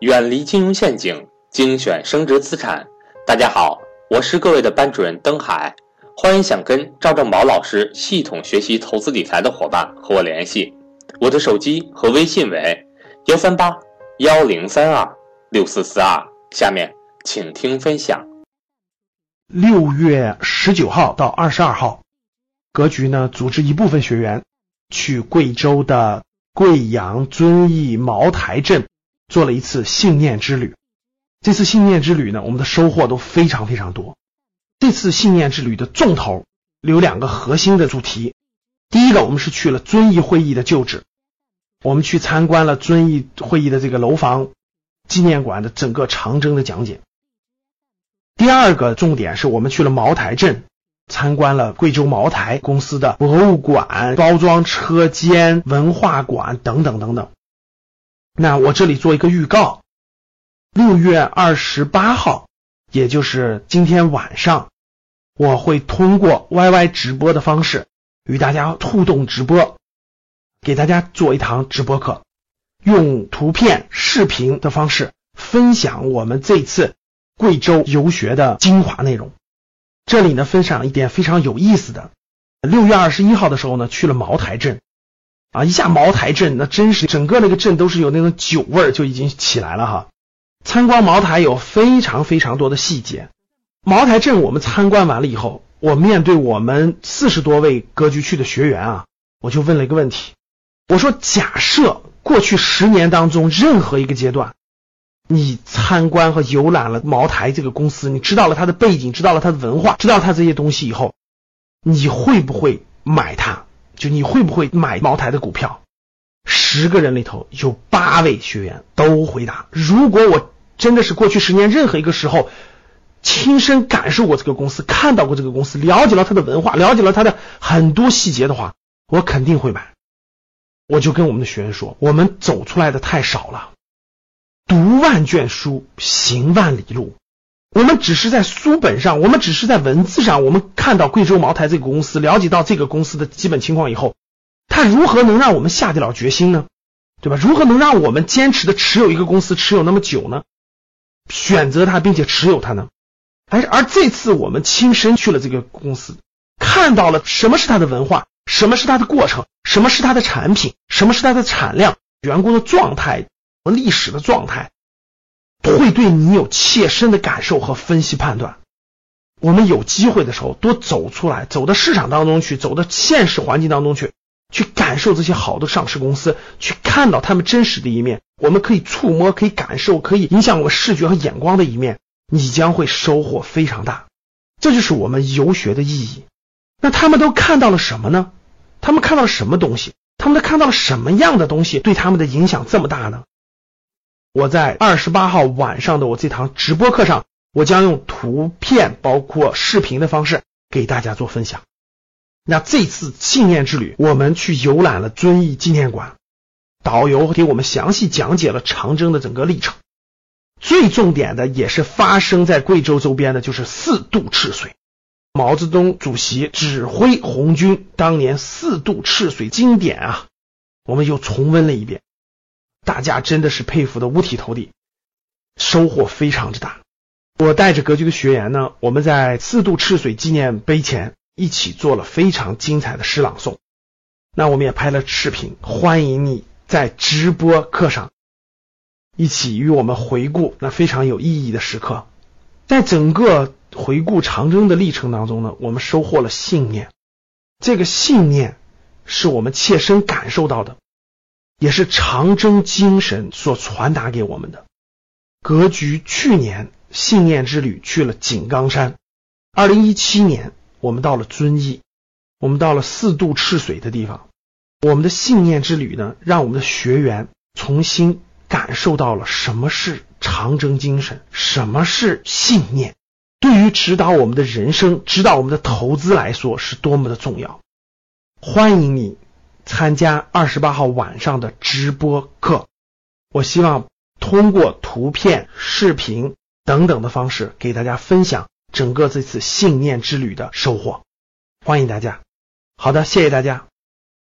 远离金融陷阱，精选升值资产。大家好，我是各位的班主任登海，欢迎想跟赵正宝老师系统学习投资理财的伙伴和我联系，我的手机和微信为幺三八幺零三二六四四二。下面请听分享。六月十九号到二十二号，格局呢组织一部分学员去贵州的贵阳遵义茅台镇做了一次信念之旅。这次信念之旅呢，我们的收获都非常非常多。这次信念之旅的重头有两个核心的主题。第一个，我们是去了遵义会议的旧址，我们去参观了遵义会议的这个楼房纪念馆的整个长征的讲解。第二个重点是我们去了茅台镇，参观了贵州茅台公司的博物馆、包装车间、文化馆等等等等。那我这里做一个预告，六月二十八号，也就是今天晚上，我会通过 YY 直播的方式与大家互动直播，给大家做一堂直播课，用图片、视频的方式分享我们这次。贵州游学的精华内容，这里呢分享一点非常有意思的。六月二十一号的时候呢，去了茅台镇啊，一下茅台镇，那真是整个那个镇都是有那种酒味儿就已经起来了哈。参观茅台有非常非常多的细节。茅台镇我们参观完了以后，我面对我们四十多位格局区的学员啊，我就问了一个问题，我说假设过去十年当中任何一个阶段。你参观和游览了茅台这个公司，你知道了它的背景，知道了它的文化，知道它这些东西以后，你会不会买它？就你会不会买茅台的股票？十个人里头有八位学员都回答：如果我真的是过去十年任何一个时候亲身感受过这个公司，看到过这个公司，了解了它的文化，了解了它的很多细节的话，我肯定会买。我就跟我们的学员说：我们走出来的太少了。读万卷书，行万里路。我们只是在书本上，我们只是在文字上，我们看到贵州茅台这个公司，了解到这个公司的基本情况以后，它如何能让我们下得了决心呢？对吧？如何能让我们坚持的持有一个公司持有那么久呢？选择它并且持有它呢？而而这次我们亲身去了这个公司，看到了什么是它的文化，什么是它的过程，什么是它的产品，什么是它的产量，员工的状态和。历史的状态会对你有切身的感受和分析判断。我们有机会的时候多走出来，走到市场当中去，走到现实环境当中去，去感受这些好的上市公司，去看到他们真实的一面。我们可以触摸，可以感受，可以影响我们视觉和眼光的一面，你将会收获非常大。这就是我们游学的意义。那他们都看到了什么呢？他们看到了什么东西？他们都看到了什么样的东西对他们的影响这么大呢？我在二十八号晚上的我这堂直播课上，我将用图片包括视频的方式给大家做分享。那这次信念之旅，我们去游览了遵义纪念馆，导游给我们详细讲解了长征的整个历程。最重点的也是发生在贵州周边的，就是四渡赤水。毛泽东主席指挥红军当年四渡赤水经典啊，我们又重温了一遍。大家真的是佩服的五体投地，收获非常之大。我带着格局的学员呢，我们在四渡赤水纪念碑前一起做了非常精彩的诗朗诵。那我们也拍了视频，欢迎你在直播课上一起与我们回顾那非常有意义的时刻。在整个回顾长征的历程当中呢，我们收获了信念，这个信念是我们切身感受到的。也是长征精神所传达给我们的。格局去年信念之旅去了井冈山，二零一七年我们到了遵义，我们到了四渡赤水的地方。我们的信念之旅呢，让我们的学员重新感受到了什么是长征精神，什么是信念，对于指导我们的人生、指导我们的投资来说是多么的重要。欢迎你。参加二十八号晚上的直播课，我希望通过图片、视频等等的方式给大家分享整个这次信念之旅的收获。欢迎大家，好的，谢谢大家。